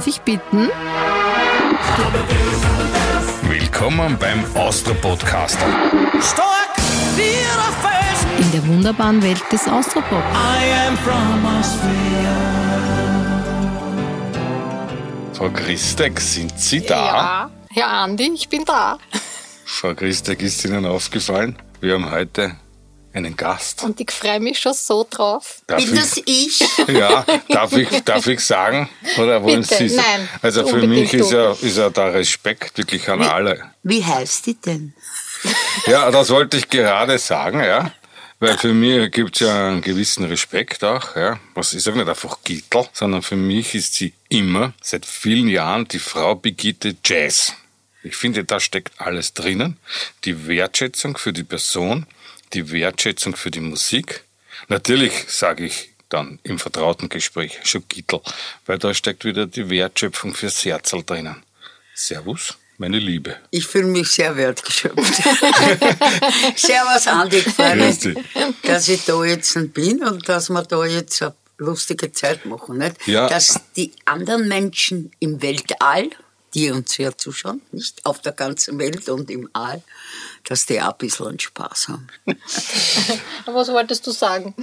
Darf ich bitten? Willkommen beim Austro-Podcaster. Stark wie Felsen. In der wunderbaren Welt des Austropop. I am from Austria. Frau Christek, sind Sie da? Ja, Herr Andi, ich bin da. Frau Christek, ist Ihnen aufgefallen? Wir haben heute einen Gast. Und ich freue mich schon so drauf. Darf Bin das ich? Ja, darf ich, darf ich sagen? Oder wollen Bitte, Sie sagen? nein, Also für mich ist ja, ist ja da Respekt wirklich an alle. Wie heißt die denn? Ja, das wollte ich gerade sagen, ja. Weil für mich gibt's ja einen gewissen Respekt auch, ja. Was ich sage nicht einfach Gittel, sondern für mich ist sie immer, seit vielen Jahren, die Frau Brigitte Jazz. Ich finde, da steckt alles drinnen. Die Wertschätzung für die Person, die Wertschätzung für die Musik. Natürlich sage ich dann im vertrauten Gespräch schon Gittel, weil da steckt wieder die Wertschöpfung fürs Herzl drinnen. Servus, meine Liebe. Ich fühle mich sehr wertgeschöpft. Servus, Andi, dich. dass ich da jetzt bin und dass wir da jetzt eine lustige Zeit machen. Nicht? Ja. Dass die anderen Menschen im Weltall, die uns hier zuschauen, nicht auf der ganzen Welt und im All, dass die auch ein bisschen Spaß haben. Was wolltest du sagen?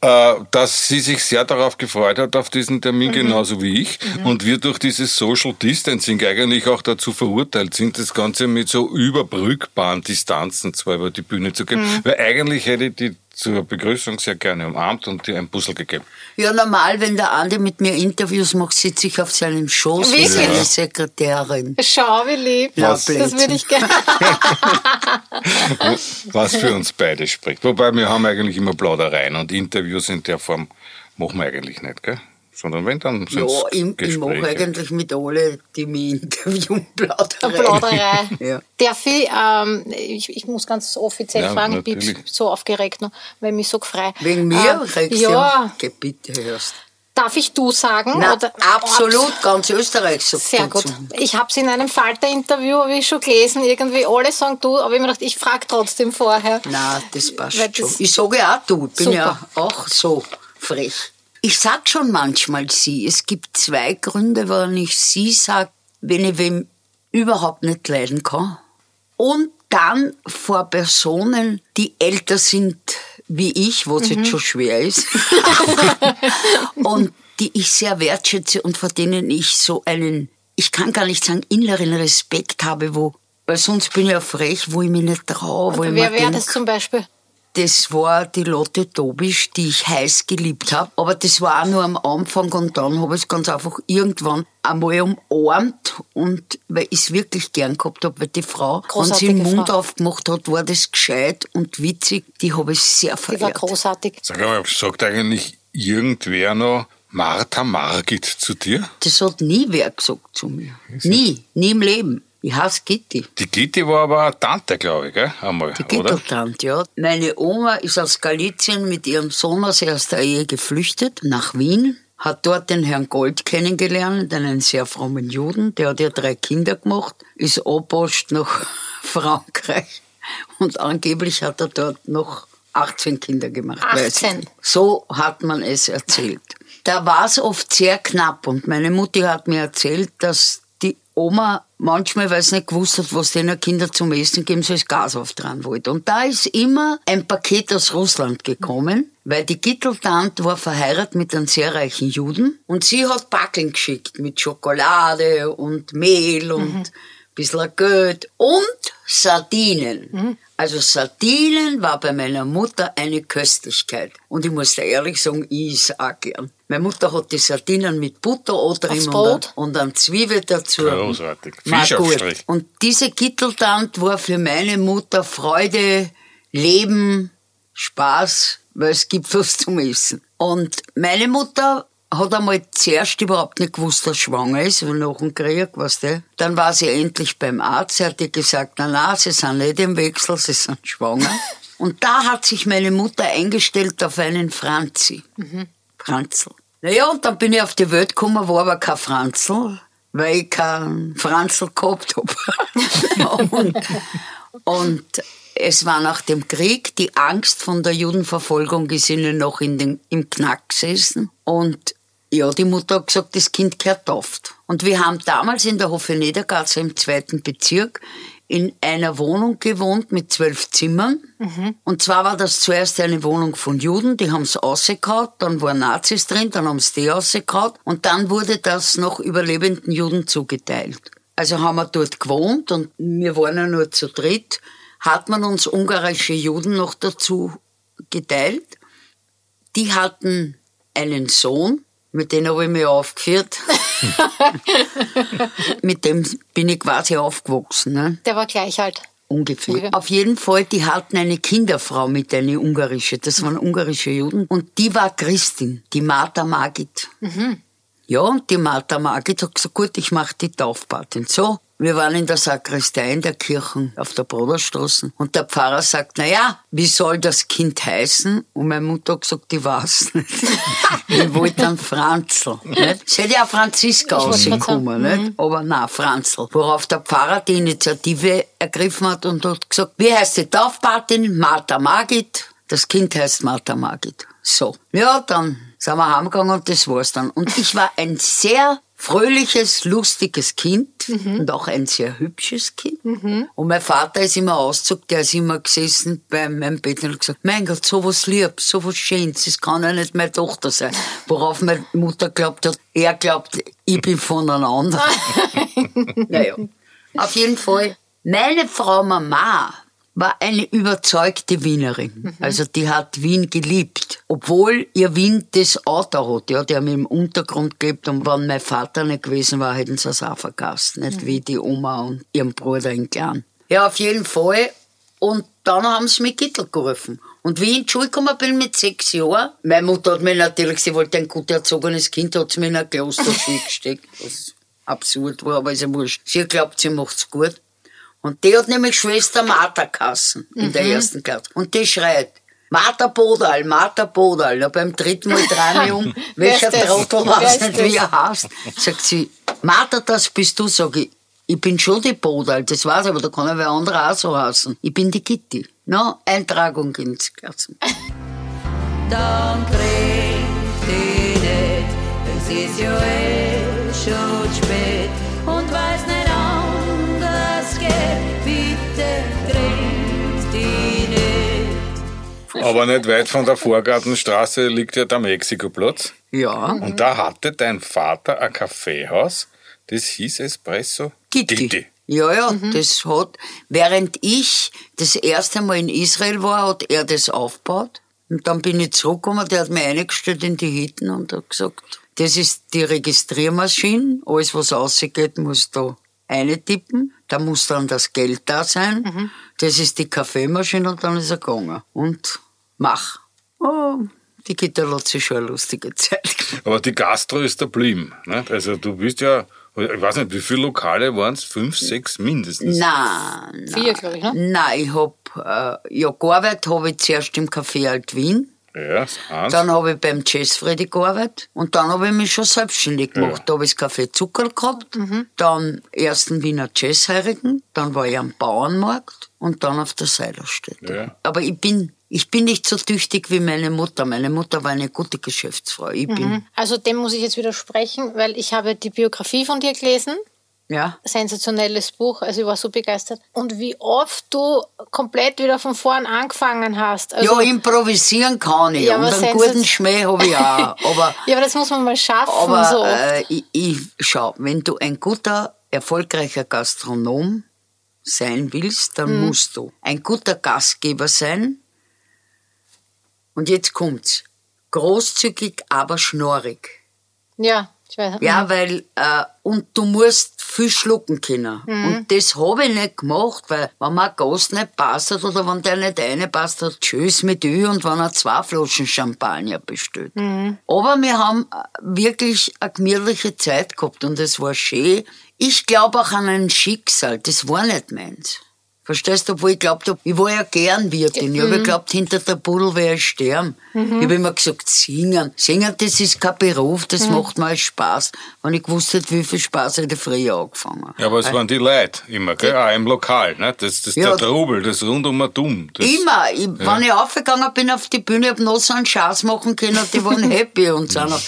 äh, dass sie sich sehr darauf gefreut hat, auf diesen Termin, genauso wie ich. Und wir durch dieses Social Distancing eigentlich auch dazu verurteilt sind, das Ganze mit so überbrückbaren Distanzen zwar über die Bühne zu gehen. Weil eigentlich hätte ich die zur Begrüßung sehr gerne umarmt und dir ein Puzzle gegeben. Ja, normal, wenn der Andi mit mir Interviews macht, sitze ich auf seinem Schoß wie seine Sekretärin. Schau, wie lieb. Ja, das würde ich gerne. Was für uns beide spricht. Wobei wir haben eigentlich immer Plaudereien und Interviews in der Form machen wir eigentlich nicht, gell? Sondern wenn, dann Ja, ich, ich mache eigentlich mit alle, die mich interviewen, Plauderei. Plauderei. Ja. Darf ich, ähm, ich, ich muss ganz offiziell Ja, fragen, ich bin natürlich. so aufgeregt noch, weil ich mich so gefreut. Wegen mir? Ähm, regst ja, du? Geh bitte, hörst. darf ich du sagen? Na, Oder- absolut, ganz Österreich sagt Sehr gut. Ich habe es in einem Falter-Interview, habe ich schon gelesen, irgendwie alle sagen du, aber ich habe mir gedacht, ich frage trotzdem vorher. Na, das passt Weil schon. das- Ich sage auch du, ich bin Super. ja auch so frech. Ich sag schon manchmal sie. Es gibt zwei Gründe, warum ich sie sage, wenn ich wem überhaupt nicht leiden kann. Und dann vor Personen, die älter sind wie ich, was Mhm. jetzt schon schwer ist. und die ich sehr wertschätze und vor denen ich so einen, ich kann gar nicht sagen, inneren Respekt habe, wo, weil sonst bin ich ja frech, wo ich mich nicht traue, wo ich Wer wäre das zum Beispiel? Das war die Lotte Dobisch, die ich heiß geliebt habe. Aber das war auch nur am Anfang und dann habe ich es ganz einfach irgendwann einmal umarmt und weil ich es wirklich gern gehabt habe, weil die Frau, wenn sie den Mund Frau. aufgemacht hat, war das gescheit und witzig. Die habe ich sehr Die war verehrt. großartig. Sag mal, sagt eigentlich irgendwer noch Martha Margit zu dir? Das hat nie wer gesagt zu mir. Nie, nie im Leben. Ich hasse Gitti. Die Gitti war aber eine Tante, glaube ich, gell? Einmal, Die oder? Gitteltante, ja. Meine Oma ist aus Galizien mit ihrem Sohn aus erster Ehe geflüchtet nach Wien, hat dort den Herrn Gold kennengelernt, einen sehr frommen Juden, der hat ja drei Kinder gemacht, ist abwascht nach Frankreich und angeblich hat er dort noch 18 Kinder gemacht. weiß ich 18? nicht. So hat man es erzählt. Da war es oft sehr knapp und meine Mutti hat mir erzählt, dass Oma manchmal, weil sie nicht gewusst hat, was denen Kinder zum Essen geben, so das Gas auftragen wollte. Und da ist immer ein Paket aus Russland gekommen, weil die Gitteltante war verheiratet mit einem sehr reichen Juden und sie hat Backeln geschickt mit Schokolade und Mehl und ein bisschen Geld und Sardinen. Also Sardinen war bei meiner Mutter eine Köstlichkeit. Und ich muss dir ehrlich sagen, ich is auch gern. Meine Mutter hat die Sardinen mit Butter oder Aufs und, Brot? und dann Zwiebel dazu. Großartig. Fischaufstrich. gut. Und diese Gitteltante war für meine Mutter Freude, Leben, Spaß, weil es gibt was zum Essen. Und meine Mutter hat einmal zuerst überhaupt nicht gewusst, dass schwanger ist, weil nach dem Krieg, weißt du. Dann war sie endlich beim Arzt, sie hat ihr gesagt, na na, sie sind nicht im Wechsel, sie sind schwanger. Und da hat sich meine Mutter eingestellt auf einen Franzi. Franzl. Naja, und dann bin ich auf die Welt gekommen, war aber kein Franzl, weil ich keinen Franzl gehabt hab. und, und es war nach dem Krieg, die Angst von der Judenverfolgung ist ihnen noch in den, im Knack gesessen. Und Ja, die Mutter hat gesagt, das Kind gehört tauft. Und wir haben damals in der Hofe Niedergasse im zweiten Bezirk in einer Wohnung gewohnt mit zwölf Zimmern. Und zwar war das zuerst eine Wohnung von Juden, die haben es ausgekaut, dann waren Nazis drin, dann haben sie die ausgekaut und dann wurde das noch überlebenden Juden zugeteilt. Also haben wir dort gewohnt und wir waren ja nur zu dritt, hat man uns ungarische Juden noch dazu geteilt. Die hatten einen Sohn, mit dem habe ich mich aufgeführt. mit dem bin ich quasi aufgewachsen. Ne? Der war gleich alt. Ungefähr. Okay. Auf jeden Fall, die hatten eine Kinderfrau mit, eine ungarische. Das waren ungarische Juden. Und die war Christin, die Martha Margit. Ja, und die Martha Margit hat gesagt, gut, ich mache die Taufpatin. So, wir waren in der Sakristei in der Kirche auf der Broderstraße. Und der Pfarrer sagt, na ja, wie soll das Kind heißen? Und meine Mutter hat gesagt, die weiß nicht. ich wollte dann Franzl. Nicht? Es hätte ja Franziska rausgekommen, nicht? Aber na Franzl. Worauf der Pfarrer die Initiative ergriffen hat und hat gesagt, wie heißt die Taufpatin? Martha Margit. Das Kind heißt Martha Margit. So. Ja, dann sind wir heimgegangen und das war's dann. Und ich war ein sehr fröhliches, lustiges Kind und auch ein sehr hübsches Kind. Und mein Vater ist immer ausgezogen, der ist immer gesessen bei meinem Bett und hat gesagt, mein Gott, so was Liebes, so was Schönes, das kann ja nicht meine Tochter sein. Worauf meine Mutter glaubt hat, er glaubt, ich bin voneinander. naja. Auf jeden Fall, meine Frau Mama war eine überzeugte Wienerin. Also die hat Wien geliebt. Obwohl ihr Wien das Auto hat. Ja, die haben im Untergrund gelebt und wenn mein Vater nicht gewesen war, hätten sie es auch vergessen. Nicht wie die Oma und ihren Bruder in Klein. Ja, auf jeden Fall. Und dann haben sie mich Gittel gerufen. Und wie ich in die Schule gekommen bin mit sechs Jahren, meine Mutter hat mir natürlich, sie wollte ein gut erzogenes Kind, hat sie mir in eine Klosterschule gesteckt. Was absurd war, aber ist ja wurscht. Sie glaubt, sie macht's gut. Und die hat nämlich Schwester Martha Kassen in der ersten Klasse. Und die schreit, Martha Bodal, Martha Bodal. Ja, beim dritten Mal ich um, welcher? Trottel weiß ist nicht, wie er heißt. Sagt sie, Martha, das bist du, sag ich. Ich bin schon die Bodal, das weiß ich, aber da kann ja wer andere auch so heißen. Ich bin die Gitti. Na, Eintragung ins Klassen. dann kriegt die nicht. Es ist ja eh schon spät Aber nicht weit von der Vorgartenstraße liegt ja der Mexikoplatz. Ja. Und da hatte dein Vater ein Kaffeehaus, das hieß Espresso Gitti. Ja, ja, das hat, während ich das erste Mal in Israel war, hat er das aufgebaut. Und dann bin ich zurückgekommen, der hat mich eingestellt in die Hitten und hat gesagt, das ist die Registriermaschine, alles was rausgeht, muss da eintippen, da muss dann das Geld da sein, das ist die Kaffeemaschine und dann ist er gegangen. Und mach. Oh, die Gitter hat sich schon eine lustige Zeit. Aber die Gastro ist da blieben. Nicht? Also du bist ja, ich weiß nicht, wie viele Lokale waren es? Fünf, sechs mindestens. Nein, Vier, glaube ich, ne? Nein, ich hab, äh, ja, gearbeitet habe ich zuerst im Café Alt Wien. Ja, eins. Dann habe ich beim Jazz Freddy gearbeitet. Und dann habe ich mich schon selbstständig gemacht. Ja. Da habe ich das Café Zucker gehabt. Dann erst den Wiener Jazzheirigen. Dann war ich am Bauernmarkt. Und dann auf der Seilerstätte. Ja. Aber ich bin, ich bin nicht so tüchtig wie meine Mutter. Meine Mutter war eine gute Geschäftsfrau. Ich bin, Also dem muss ich jetzt widersprechen, weil ich habe die Biografie von dir gelesen. Ja. Sensationelles Buch, also ich war so begeistert. Und wie oft du komplett wieder von vorn angefangen hast. Also, ja, improvisieren kann ich. Ja, und aber einen guten Schmäh habe ich auch. Aber ja, aber das muss man mal schaffen. Aber so äh, ich, ich, schau, wenn du ein guter, erfolgreicher Gastronom sein willst, dann musst du ein guter Gastgeber sein. Und jetzt kommt's. Großzügig, aber schnorrig. ja, weiß. Ja, weil, äh, und du musst viel schlucken können. Und das habe ich nicht gemacht, weil, wenn mir ein Gast nicht passt hat oder wenn der nicht reinpasst hat, tschüss mit Ü und wenn er zwei Flaschen Champagner bestellt. Aber wir haben äh, wirklich eine gemütliche Zeit gehabt und es war schön. Ich glaube auch an ein Schicksal, das war nicht meins. Verstehst du, obwohl ich glaubt hab, ich war ja gern Wirtin. Ich habe geglaubt, hinter der Pudel werde ich sterben. Ich habe immer gesagt, singen. Singen, das ist kein Beruf, das macht mal Spaß. Wenn ich gewusst hätte, wie viel Spaß hätte ich früher angefangen. Ja, aber es waren die Leute immer, gell? Auch im Lokal, ne? Das, das, Ja. der Trubel, das Rundummertum. Das, Immer. Ich, Wenn ich aufgegangen bin auf die Bühne, hab noch so einen Schatz machen können und die waren happy und auch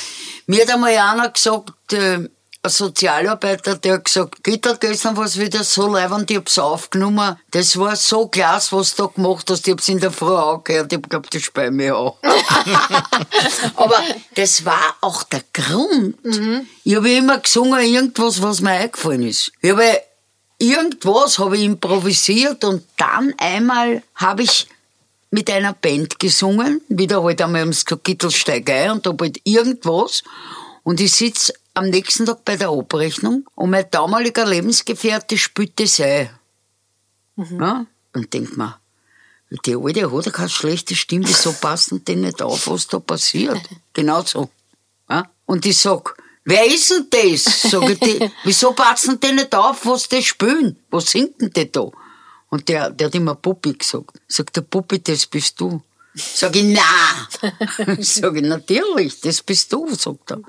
Mir hat einmal einer gesagt, äh, Sozialarbeiter, der hat gesagt, Gitter, gestern war es wieder so leibend, ich hab's aufgenommen. Das war so klasse, was du da gemacht hast. Ich hab's in der Früh angehört, ich hab geglaubt, das spei mir an. Aber das war auch der Grund. Ich habe immer gesungen, irgendwas, was mir eingefallen ist. Ich habe irgendwas habe ich improvisiert und dann einmal habe ich mit einer Band gesungen, wieder halt einmal am Kittelsteigei und hab halt irgendwas. Und ich sitz am nächsten Tag bei der Abrechnung und mein damaliger Lebensgefährte spielt das ein. Ja? Und denk mir, die Alte hat ja keine schlechte Stimme, wieso passt denn die nicht auf, was da passiert? Genau so. Ja? Und ich sag, wer ist denn das? Sag ich, die, wieso passen die nicht auf, was die spielen? Was singt denn die da? Und der, der hat immer Puppi gesagt. Sagt der Puppi, das bist du. Sag ich, na. Sag ich, natürlich, das bist du, sagt er.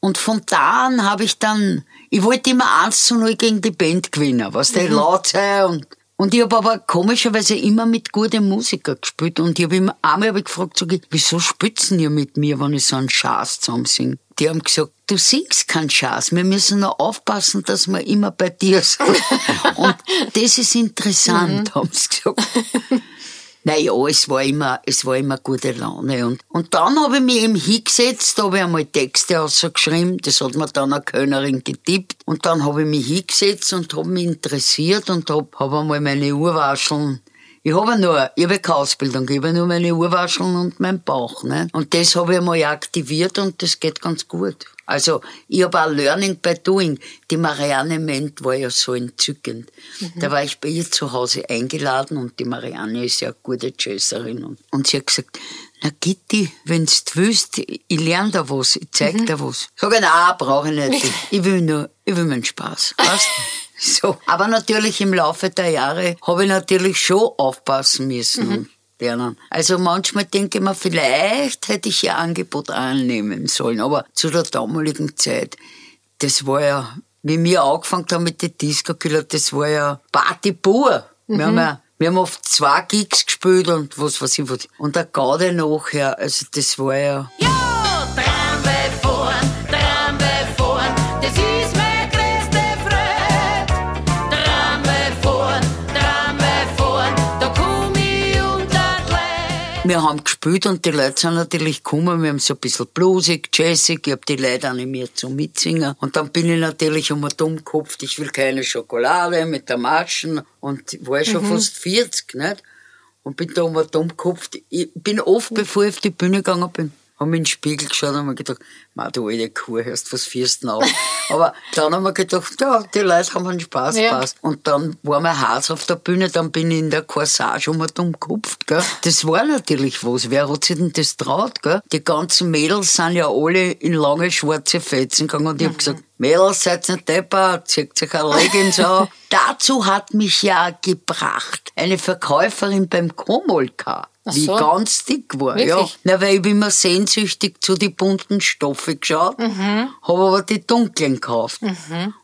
Und von da an habe ich dann, ich wollte immer eins zu null gegen die Band gewinnen, was der laut sei und, und ich habe aber komischerweise immer mit guten Musikern gespielt und ich habe immer, einmal habe ich gefragt, ich, wieso spitzen ihr mit mir, wenn ich so einen Schaß zusammen singe? Die haben gesagt, du singst keinen Schaß, wir müssen nur aufpassen, dass wir immer bei dir sind. und das ist interessant, haben sie gesagt. Naja, es war immer, es war immer gute Laune. Und, und dann habe ich mich eben hingesetzt, habe ich einmal Texte ausgeschrieben, das hat mir dann eine Kölnerin getippt. Und dann habe ich mich hingesetzt und habe mich interessiert und habe hab einmal meine Urwascheln ich habe nur, ich habe keine Ausbildung, ich habe nur meine Urwascheln und meinen Bauch. Ne? Und das habe ich einmal aktiviert und das geht ganz gut. Also ich habe auch Learning by Doing. Die Marianne Ment war ja so entzückend. Da war ich bei ihr zu Hause eingeladen und die Marianne ist ja eine gute Jazzerin. Und, und sie hat gesagt, na Gitti, wenn's du willst, ich lerne da was, ich zeig dir was. Sag ich, nein, brauche ich nicht. Ich will nur, ich will meinen Spaß. Weißt? So. Aber natürlich im Laufe der Jahre habe ich natürlich schon aufpassen müssen und lernen. Also manchmal denke ich mir, vielleicht hätte ich ihr Angebot annehmen sollen. Aber zu der damaligen Zeit, das war ja, wie wir angefangen haben mit den Disco-Killer, das war ja Party pur. Wir haben ja wir haben oft zwei Gigs gespielt und was weiß ich was. Und der Gaude nachher, also das war ja... Ja, Trampe fahren, Trampe fahren, das ist meine Wir haben gespielt und die Leute sind natürlich gekommen. Wir haben so ein bisschen bluesig, jazzig. Ich habe die Leute animiert zum Mitsingen. Und dann bin ich natürlich um dumm gekopft. Ich will keine Schokolade mit der Maschen. Und ich war schon fast 40, nicht? Und bin da um dumm gekopft. Ich bin oft, bevor ich auf die Bühne gegangen bin, haben wir in den Spiegel geschaut und mir gedacht, du alte Kuh, hörst was denn auf? Aber dann haben wir gedacht, ja, die Leute haben einen Spaß, Ja. passt. Und dann war mein Haus auf der Bühne, dann bin ich in der Corsage um dumm gekupft, gell. Das war natürlich was. Wer hat sich denn das traut, gell? Die ganzen Mädels sind ja alle in lange schwarze Fetzen gegangen und ich hab gesagt, Mädels, seid nicht deppert, zieht euch eine Leggings an. Dazu hat mich ja gebracht eine Verkäuferin beim Komolka, so. ganz dick war. Ja. Wirklich? Na, weil ich bin immer sehnsüchtig zu die bunten Stoffe geschaut, habe aber die dunklen gekauft.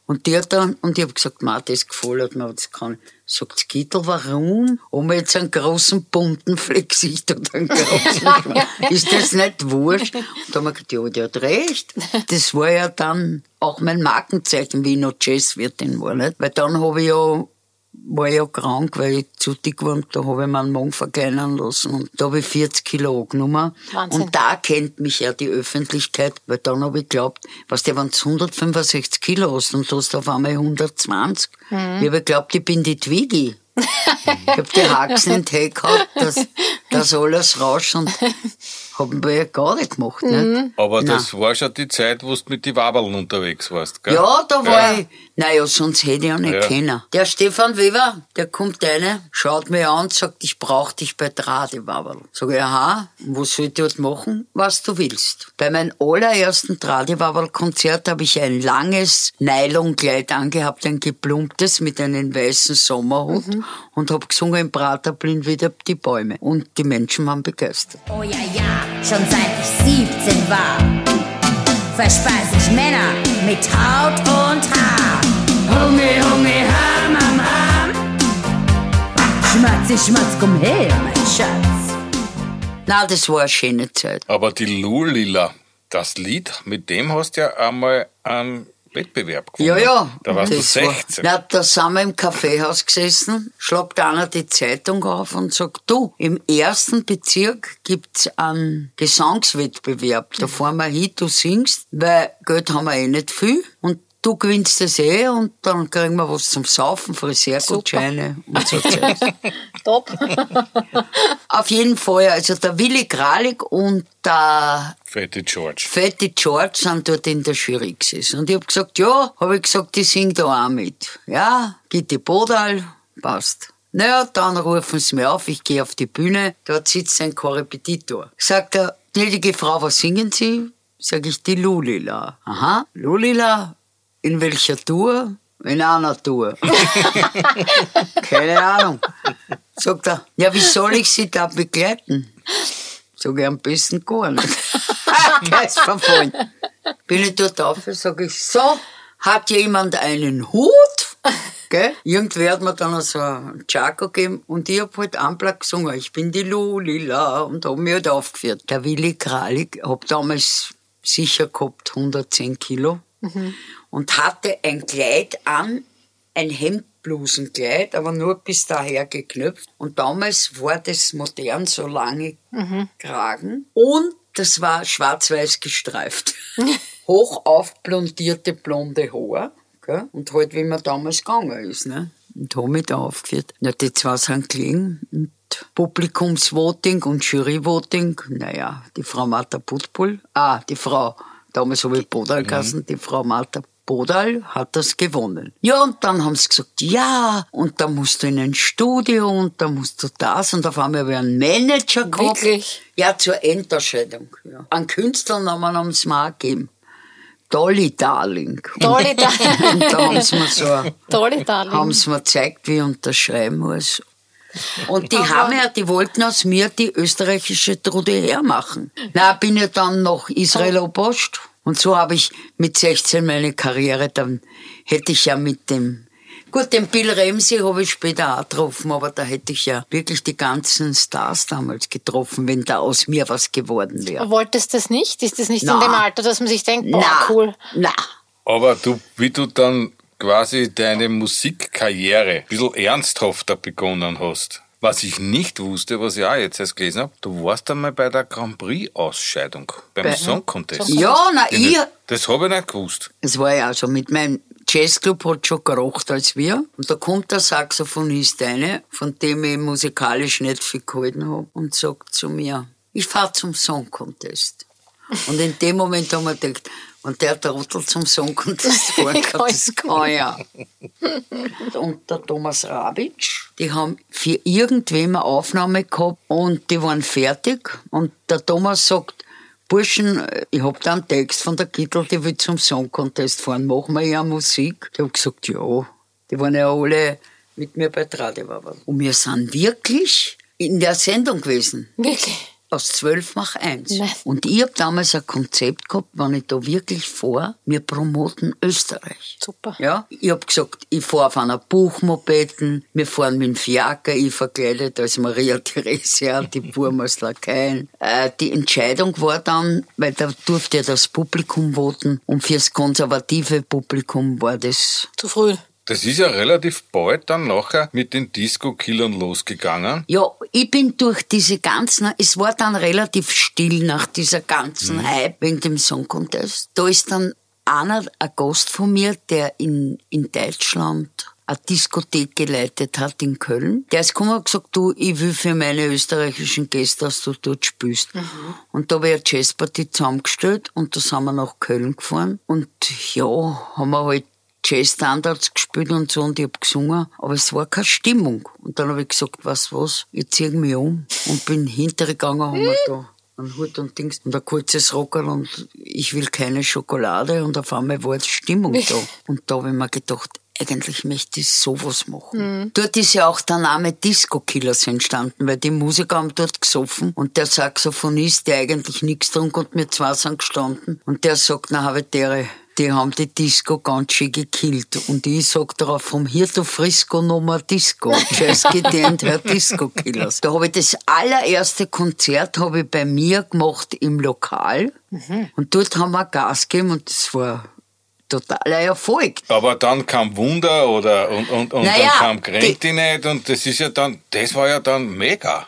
Und die hat dann, und ich habe gesagt, ma, das gefällt mir, das kann ich. Sagt Kittel, warum? Haben wir jetzt einen großen bunten Flexicht oder einen großen? Ist das nicht wurscht? Und da haben wir gesagt, ja, der hat recht. Das war ja dann auch mein Markenzeichen, wie ich noch Jazzwirtin war, nicht? Weil dann habe ich ja war ja krank, weil ich zu dick war und da habe ich meinen Magen verkleinern lassen und da habe ich 40 Kilo angenommen. Wahnsinn. Und da kennt mich ja die Öffentlichkeit, weil dann habe ich geglaubt, was der, wenn du 165 Kilo hast und du hast auf einmal 120, Mhm. ich habe geglaubt, ich bin die Twiggy. ich habe die Haxen in den Tee gehabt, dass, dass alles rauscht und haben wir ja gar nicht gemacht. Mhm. Nicht? Aber Nein. das war schon die Zeit, wo du mit die Wabeln unterwegs warst, gell? Ja, da war Ja. ich. Naja, sonst hätte ich auch nicht Ja. kennen. Der Stefan Weber, der kommt rein, schaut mir an und sagt, ich brauch dich bei Tradiwabel. Sag ich, aha, was soll ich dort machen? Was du willst. Bei meinem allerersten Tradiwabel-Konzert habe ich ein langes Nylon-Kleid angehabt, ein geplumptes mit einem weißen Sommerhut und habe gesungen im Praterblind wieder die Bäume. Und die Menschen waren begeistert. Oh ja, ja, schon seit ich 17 war, verspeise ich Männer mit Haut und Haar. Hunge, Hunge, Ham, Ham, Ham. Schmatzi, Schmatz, komm her, mein Schatz. Na, das war eine schöne Zeit. Aber die Lulila, das Lied, mit dem hast du ja einmal einen Wettbewerb gewonnen. Ja, ja. Da warst du Das war- 16. Na, da sind wir im Kaffeehaus gesessen, schlagt einer die Zeitung auf und sagt, du, im ersten Bezirk gibt's einen Gesangswettbewerb. Da fahren wir hin, du singst, weil Geld haben wir eh nicht viel und du gewinnst das eh und dann kriegen wir was zum Saufen, Friseurgutscheine und so Zeug. Top. Auf jeden Fall, also der Willi Kralik und der Fette George. Fette George sind dort in der Jury gesessen. Und ich hab gesagt, ja, habe ich gesagt, ich sing da auch mit. Ja, Gitti Bodal, passt. Naja, dann rufen sie mir auf, ich gehe auf die Bühne, dort sitzt ein Korrepetitor. Sagt er, gnädige Frau, was singen Sie? Sag ich, die Lulila. Aha, Lulila, in welcher Tour? In einer Tour. Keine Ahnung. Sagt er, ja, wie soll ich Sie da begleiten? Sag ich am besten gar nicht. Der ist verfallen. Bin ich dort auf, sag ich, so, hat jemand einen Hut? Gell? Irgendwer hat mir dann so einen Chaco gegeben und ich hab halt Anplag gesungen. Ich bin die Lulila und hab mich halt aufgeführt. Der Willi Kralik, hab damals sicher gehabt 110 Kilo und hatte ein Kleid an, ein Hemdblusenkleid, aber nur bis daher geknöpft. Und damals war das modern, so lange Kragen. Und das war schwarz-weiß gestreift. Hoch aufblondierte blonde Haare. Gell? Und halt, wie man damals gegangen ist. Ne? Und hab mich da aufgeführt. Na, die zwei sind gelegen. Und Publikumsvoting und Juryvoting. Naja, die Frau Martha Putbull. Ah, die Frau, damals habe ich Bodal geheißen, die Frau Martha Bodal hat das gewonnen. Ja, und dann haben sie gesagt, ja, und da musst du in ein Studio und da musst du das und auf einmal habe ich einen Manager gehabt. Wirklich? Ja, zur Enterscheidung. Ja. An Künstlernamen haben sie mir auch gegeben. Dolly Darling. Tolle Und da haben sie mir so, Tolle Darling. haben sie mir gezeigt, wie ich unterschreiben muss. Und die haben ja, die wollten aus mir die österreichische Trude hermachen. Na, bin ich dann nach Israel Obost. Und so habe ich mit 16 meine Karriere, dann hätte ich ja mit dem, gut, den Bill Ramsey habe ich später auch getroffen, aber da hätte ich ja wirklich die ganzen Stars damals getroffen, wenn da aus mir was geworden wäre. Wolltest du das nicht? Ist das nicht Na. in dem Alter, dass man sich denkt, boah, Na, cool. na, Aber du, wie du dann quasi deine Musikkarriere ein bisschen ernsthafter begonnen hast, was ich nicht wusste, was ich auch jetzt erst gelesen habe, du warst einmal bei der Grand Prix-Ausscheidung, beim Bei- Song Contest. Ja, na, Den- ich, Das habe ich nicht gewusst. Es war ja also mit meinem Jazzclub hat schon gerocht als wir. Und da kommt der Saxophonist eine, von dem ich musikalisch nicht viel gehalten habe, und sagt zu mir, ich fahr zum Song Contest. Und in dem Moment haben wir gedacht, und der Trottel zum Song Contest fahren kann, das kann ja. Und der Thomas Rabitsch, die haben für irgendwem eine Aufnahme gehabt und die waren fertig. Und der Thomas sagt, Burschen, ich hab da einen Text von der Kittel, die will zum Song Contest fahren, machen wir ja Musik. Die hab gesagt, ja. Die waren ja alle mit mir bei Tradiwaber. Und wir sind wirklich in der Sendung gewesen. Wirklich? Aus zwölf mach eins. Nein. Und ich hab damals ein Konzept gehabt, wenn ich da wirklich vor, wir promoten Österreich. Super. Ja, ich hab gesagt, ich fahr auf einer Buchmopeden, wir fahren mit dem Fiaker, ich verkleidet als Maria Theresia, die Burm Lakaien. Äh, die Entscheidung war dann, weil da durfte ja das Publikum voten und fürs konservative Publikum war das Zu früh. Das ist ja relativ bald dann nachher mit den Disco-Killern losgegangen. Ja, ich bin durch diese ganzen, es war dann relativ still nach dieser ganzen Hype wegen dem Song Contest. Da ist dann einer, ein Gast von mir, der in, in Deutschland eine Diskothek geleitet hat in Köln. Der ist gekommen und gesagt, du, ich will für meine österreichischen Gäste, dass du dort spielst. Und da habe ich eine Jazzparty zusammengestellt und da sind wir nach Köln gefahren. Und ja, haben wir halt Jazz-Standards gespielt und so und ich hab gesungen, aber es war keine Stimmung. Und dann habe ich gesagt, was was, ich zieh mich um und bin hintergegangen, haben wir da einen Hut und Dings und ein kurzes Rockerl und ich will keine Schokolade und auf einmal war jetzt Stimmung da. Und da habe ich mir gedacht, eigentlich möchte ich sowas machen. Dort ist ja auch der Name Disco Killers entstanden, weil die Musiker haben dort gesoffen und der Saxophonist, der eigentlich nichts trunk und mir zwei sind gestanden und der sagt, na habe der die haben die Disco ganz schön gekillt. Und ich sag darauf, vom Hirto Frisco nochmal Disco. Just gedient, Herr Disco Killers. Da habe ich das allererste Konzert habe ich bei mir gemacht im Lokal. Und dort haben wir Gas gegeben und das war totaler Erfolg. Aber dann kam Wunder oder und, und, und Naja, dann kam die nicht und das ist ja dann, das war ja dann mega.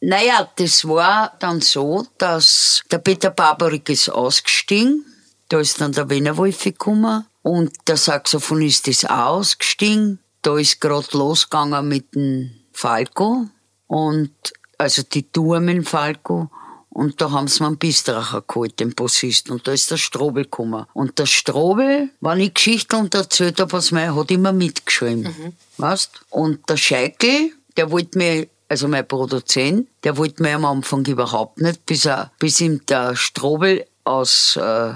Naja, das war dann so, dass der Peter Barbarik ist ausgestiegen. Da ist dann der Wiener Wolf gekommen. Und der Saxophonist ist ausgestiegen. Da ist grad losgegangen mit dem Falco. Und, also die Tour mit dem Falco. Und da haben sie mir einen Bistracher geholt, den Bassist. Und da ist der Strobel gekommen. Und der Strobel, wenn ich Geschichten erzählt habe, was mir, hat immer mitgeschrieben. Weißt? Und der Scheikel, der wollte mir, also mein Produzent, der wollte mir am Anfang überhaupt nicht, bis er, bis ihm der Strobel aus, äh,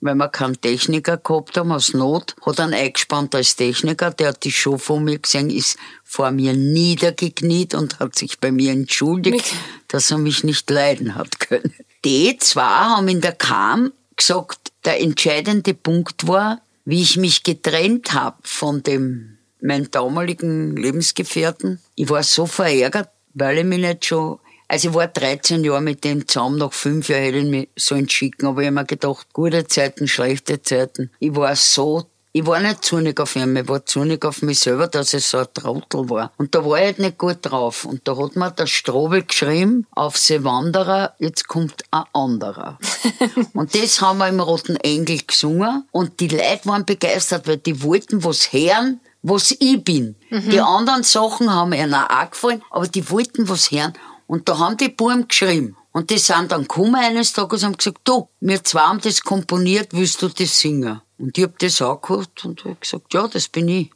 weil wir keinen Techniker gehabt haben, aus Not, hat ihn eingespannt als Techniker, der hat die Show von mir gesehen, ist vor mir niedergekniet und hat sich bei mir entschuldigt, dass er mich nicht leiden hat können. Die zwei haben in der Kam gesagt, der entscheidende Punkt war, wie ich mich getrennt habe von dem, meinem damaligen Lebensgefährten. Ich war so verärgert, weil ich mich nicht schon, also ich war 13 Jahre mit dem zusammen, nach fünf Jahren hätte ich mich so entschieden, aber ich habe mir gedacht, gute Zeiten, schlechte Zeiten. Ich war so ich war nicht zornig auf ihn, ich war zornig auf mich selber, dass ich so ein Trottel war. Und da war ich halt nicht gut drauf. Und da hat mir der Strobel geschrieben, auf See Wanderer, jetzt kommt ein anderer. und das haben wir im Roten Engel gesungen. Und die Leute waren begeistert, weil die wollten was hören, was ich bin. Die anderen Sachen haben ihnen auch gefallen, aber die wollten was hören. Und da haben die Buben geschrieben. Und die sind dann gekommen eines Tages und haben gesagt, du, wir zwei haben das komponiert, willst du das singen? Und ich hab das angehört und hab gesagt, ja, das bin ich.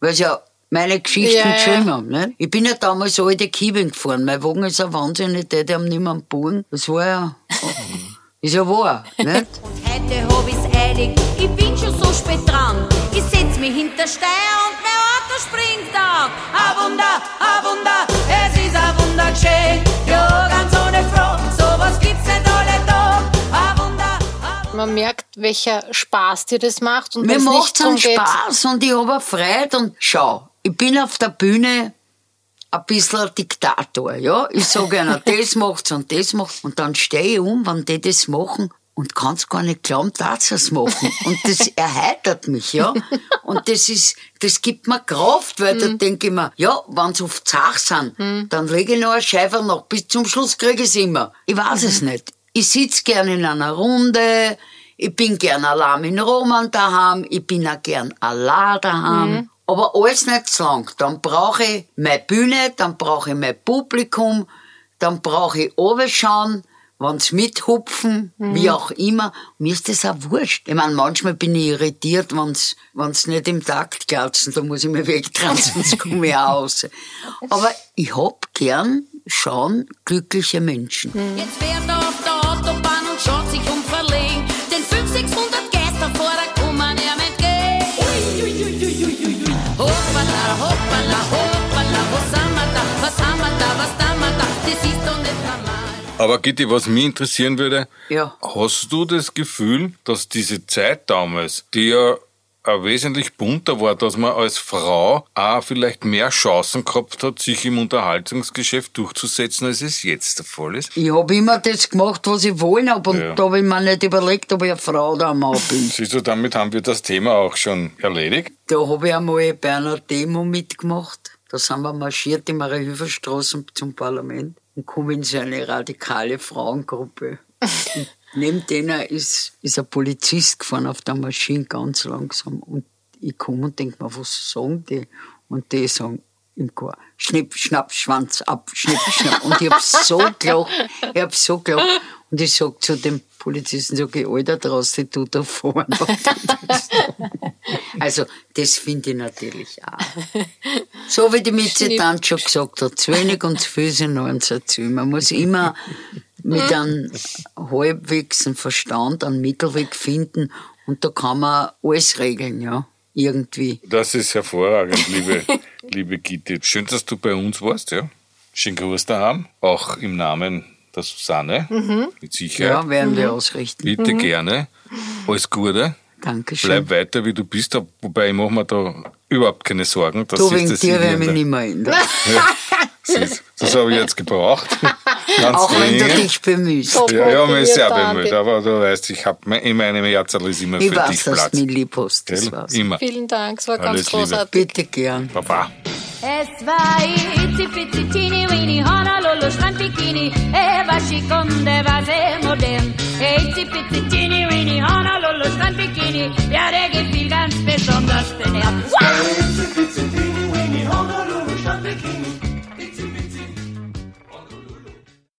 Weil sie ja meine Geschichten Ja, geschrieben haben. Ne? Ich bin ja damals alte Kieben gefahren. Mein Wagen ist ein wahnsinnig, die haben nicht mehr einen Bogen. Das war ja, ist ja wahr. Nicht? Heute hab ich's eilig, ich bin schon so spät dran. Ich setz mich hinter Steuer und mein Auto springt an. A Wunder, a Wunder, es ist a Wunder geschehen. Ja, ganz ohne Frage, sowas gibt's nicht alle Tag. A Wunder, a Wunder. Man merkt, welcher Spaß dir das macht. Und Mir macht's drum einen Spaß und ich hab auch Freude und schau, ich bin auf der Bühne ein bisschen ein Diktator, ja. Ich sag einer, das macht's und das macht's. Und dann stehe ich um, wenn die das machen und kann's gar nicht glauben, dass es machen. Und das erheitert mich, ja. Und das ist, das gibt mir Kraft, weil da denke ich mir, ja, wenn's auf Zach sind, dann lege ich noch eine Scheibe noch. Bis zum Schluss kriege ich's immer. Ich weiß es nicht. Ich sitz gern in einer Runde, ich bin gern allein mit Roman daheim, ich bin auch gern allein daheim. Aber alles nicht zu lang. Dann brauche ich meine Bühne, dann brauche ich mein Publikum, dann brauche ich runterschauen, wenn's mithupfen, wie auch immer. Mir ist das auch wurscht. Ich meine, manchmal bin ich irritiert, wenn's, wenn's nicht im Takt glatzen, da muss ich mich wegdrehen, sonst komme ich auch raus. Aber ich hab gern schauen glückliche Menschen. Jetzt fährt er auf der Autobahn und schaut sich um verlegen. Den 500, 600 Geister vor der. Hoppala, hoppala, hoppala, was haben wir da, was haben wir da, was haben wir da, das ist doch nicht. Aber Gitti, was mich interessieren würde, Ja. hast du das Gefühl, dass diese Zeit damals, die ja wesentlich bunter war, dass man als Frau auch vielleicht mehr Chancen gehabt hat, sich im Unterhaltungsgeschäft durchzusetzen, als es jetzt der Fall ist? Ich hab immer das gemacht, was ich wollen hab und Ja. da hab ich mir nicht überlegt, ob ich eine Frau oder ein Mann bin. Siehst du, damit haben wir das Thema auch schon erledigt. Da hab ich einmal bei einer Demo mitgemacht. Da sind wir marschiert in Mariahilferstraße zum Parlament und kommen in so eine radikale Frauengruppe. Und neben denen ist, ist ein Polizist gefahren auf der Maschine ganz langsam. Und ich komme und denk mir, was sagen die? Und die sagen im Chor, Schnipp, Schnapp, Schwanz ab, Schnipp, Schnapp. Und ich hab so gelacht, ich hab so gelacht. Und ich sag zu dem Polizisten, sag ich, Alter, traust du du da vorne? Also, das finde ich natürlich auch. So wie die Mitzitant schon gesagt hat, zu wenig und zu viel sind zu viel. Man muss immer mit einem halbwegs Verstand einen Mittelweg finden und da kann man alles regeln, ja. Irgendwie. Das ist hervorragend, liebe, liebe Gitti. Schön, dass du bei uns warst, ja. Schönen Gruß daheim, auch im Namen der Susanne, mit Sicherheit. Ja, werden wir ausrichten. Bitte gerne. Alles Gute. Dankeschön. Bleib weiter, wie du bist, wobei ich mache mir da überhaupt keine Sorgen. Dass du, sich wegen das dir werde ich irgendwie mich nicht mehr ändern. Ja, siehst, das habe ich jetzt gebraucht. Ganz Auch wenn du dich bemühst. So Ja, ja, mir ist sehr bemüht, aber du weißt, ich habe in meinem Herz ist immer Ich für weiß, dich Platz. du mich lieb hast. Das war's. Immer. Vielen Dank, es war Alles ganz Liebe. großartig. Bitte gern. Baba. Es war itzi pitzi teeny weeny Honolulu Strandbikini war schick und er war sehr modern Itzi pitzi teeny weeny Honolulu Strandbikini Ja, der gefiel ganz besonders den Herrn. Wow!